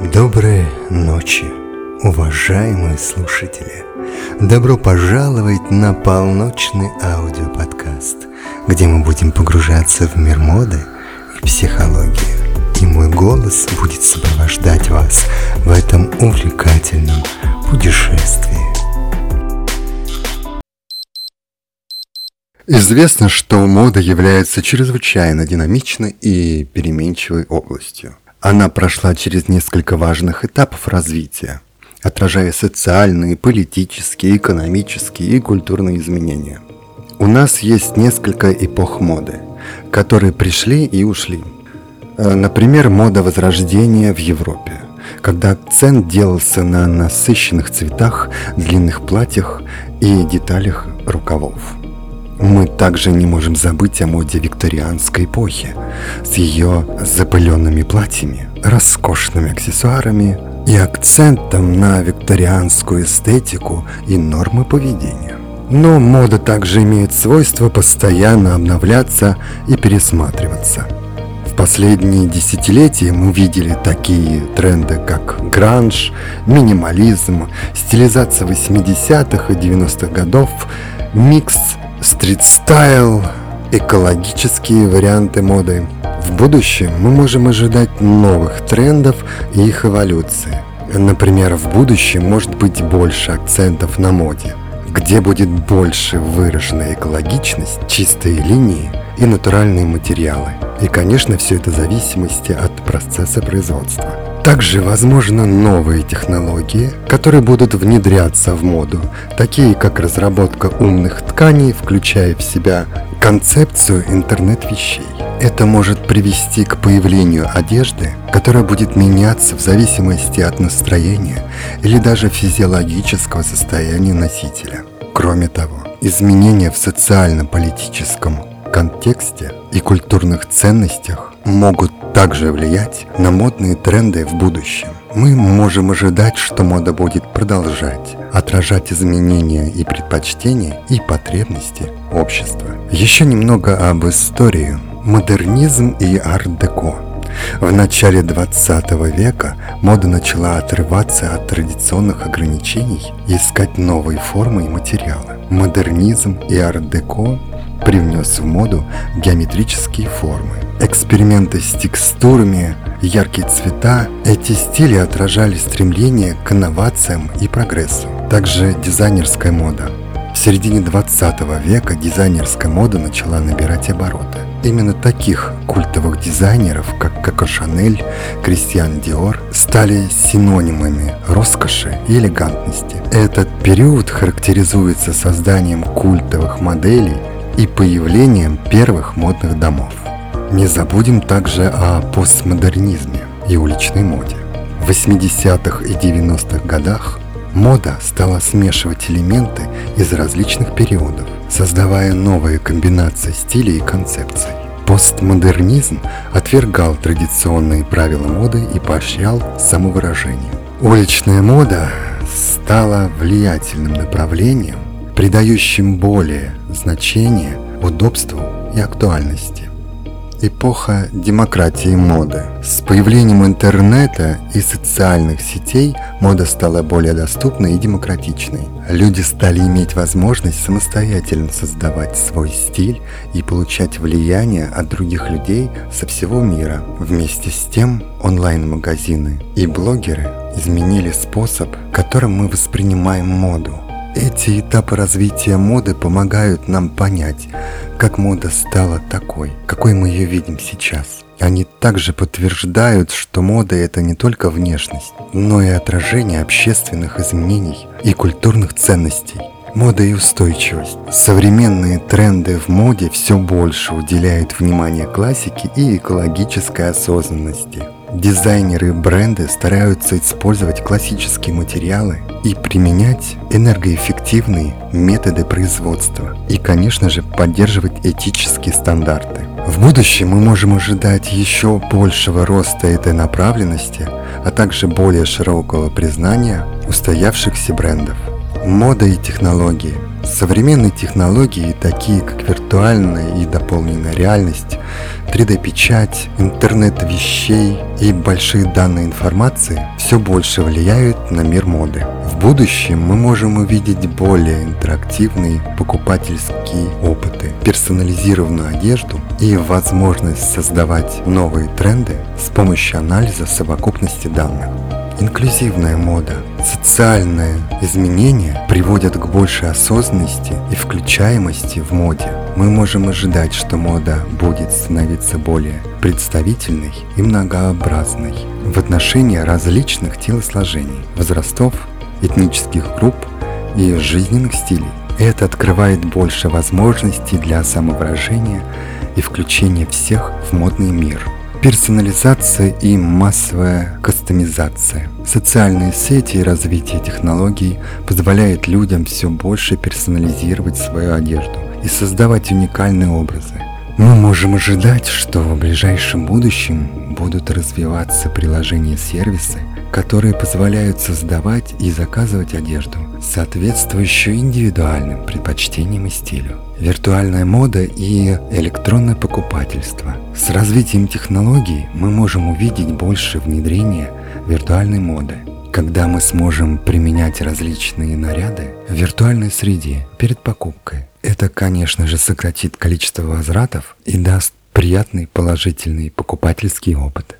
Доброй ночи, уважаемые слушатели! Добро пожаловать на полночный аудиоподкаст, где мы будем погружаться в мир моды и психологии. И мой голос будет сопровождать вас в этом увлекательном путешествии. Известно, что мода является чрезвычайно динамичной и переменчивой областью. Она прошла через несколько важных этапов развития, отражая социальные, политические, экономические и культурные изменения. У нас есть несколько эпох моды, которые пришли и ушли. Э, например, мода Возрождения в Европе, когда акцент делался на насыщенных цветах, длинных платьях и деталях рукавов – мы также не можем забыть о моде викторианской эпохи с ее запыленными платьями, роскошными аксессуарами и акцентом на викторианскую эстетику и нормы поведения. Но мода также имеет свойство постоянно обновляться и пересматриваться. В последние десятилетия мы видели такие тренды, как гранж, минимализм, стилизация 80-х и 90-х годов, микс Стрит-стайл, экологические варианты моды. В будущем мы можем ожидать новых трендов и их эволюции. Например, в будущем может быть больше акцентов на моде, где будет больше выраженная экологичность, чистые линии и натуральные материалы. И, конечно, все это в зависимости от процесса производства. Также возможны новые технологии, которые будут внедряться в моду, такие как разработка умных тканей, включая в себя концепцию интернет-вещей. Это может привести к появлению одежды, которая будет меняться в зависимости от настроения или даже физиологического состояния носителя. Кроме того, изменения в социально-политическом контексте и культурных ценностях могут также влиять на модные тренды в будущем. Мы можем ожидать, что мода будет продолжать отражать изменения и предпочтения и потребности общества. Еще немного об истории. Модернизм и арт-деко. В начале 20 века мода начала отрываться от традиционных ограничений и искать новые формы и материалы. Модернизм и арт-деко привнес в моду геометрические формы. Эксперименты с текстурами, яркие цвета – эти стили отражали стремление к инновациям и прогрессу. Также дизайнерская мода. В середине 20 века дизайнерская мода начала набирать обороты. Именно таких культовых дизайнеров, как Коко Шанель, Кристиан Диор, стали синонимами роскоши и элегантности. Этот период характеризуется созданием культовых моделей и появлением первых модных домов. Не забудем также о постмодернизме и уличной моде. В 80-х и 90-х годах мода стала смешивать элементы из различных периодов, создавая новые комбинации стилей и концепций. Постмодернизм отвергал традиционные правила моды и поощрял самовыражение. Уличная мода стала влиятельным направлением, придающим более значение удобству и актуальности. Эпоха демократии моды. С появлением интернета и социальных сетей мода стала более доступной и демократичной. Люди стали иметь возможность самостоятельно создавать свой стиль и получать влияние от других людей со всего мира. Вместе с тем онлайн-магазины и блогеры изменили способ, которым мы воспринимаем моду. Эти этапы развития моды помогают нам понять, как мода стала такой, какой мы ее видим сейчас. Они также подтверждают, что мода – это не только внешность, но и отражение общественных изменений и культурных ценностей. Мода и устойчивость. Современные тренды в моде все больше уделяют внимание классике и экологической осознанности. Дизайнеры и бренды стараются использовать классические материалы и применять энергоэффективные методы производства и, конечно же, поддерживать этические стандарты. В будущем мы можем ожидать еще большего роста этой направленности, а также более широкого признания устоявшихся брендов. Мода и технологии. Современные технологии, такие как виртуальная и дополненная реальность, 3D-печать, интернет вещей и большие данные информации все больше влияют на мир моды. В будущем мы можем увидеть более интерактивные покупательские опыты, персонализированную одежду и возможность создавать новые тренды с помощью анализа совокупности данных. Инклюзивная мода, социальное изменение приводят к большей осознанности и включаемости в моде. Мы можем ожидать, что мода будет становиться более представительной и многообразной в отношении различных телосложений, возрастов, этнических групп и жизненных стилей. Это открывает больше возможностей для самовыражения и включения всех в модный мир – Персонализация и массовая кастомизация. Социальные сети и развитие технологий позволяет людям все больше персонализировать свою одежду и создавать уникальные образы. Мы можем ожидать, что в ближайшем будущем будут развиваться приложения-сервисы, которые позволяют создавать и заказывать одежду, соответствующую индивидуальным предпочтениям и стилю виртуальная мода и электронное покупательство. С развитием технологий мы можем увидеть больше внедрения виртуальной моды, когда мы сможем применять различные наряды в виртуальной среде перед покупкой. Это, конечно же, сократит количество возвратов и даст приятный положительный покупательский опыт.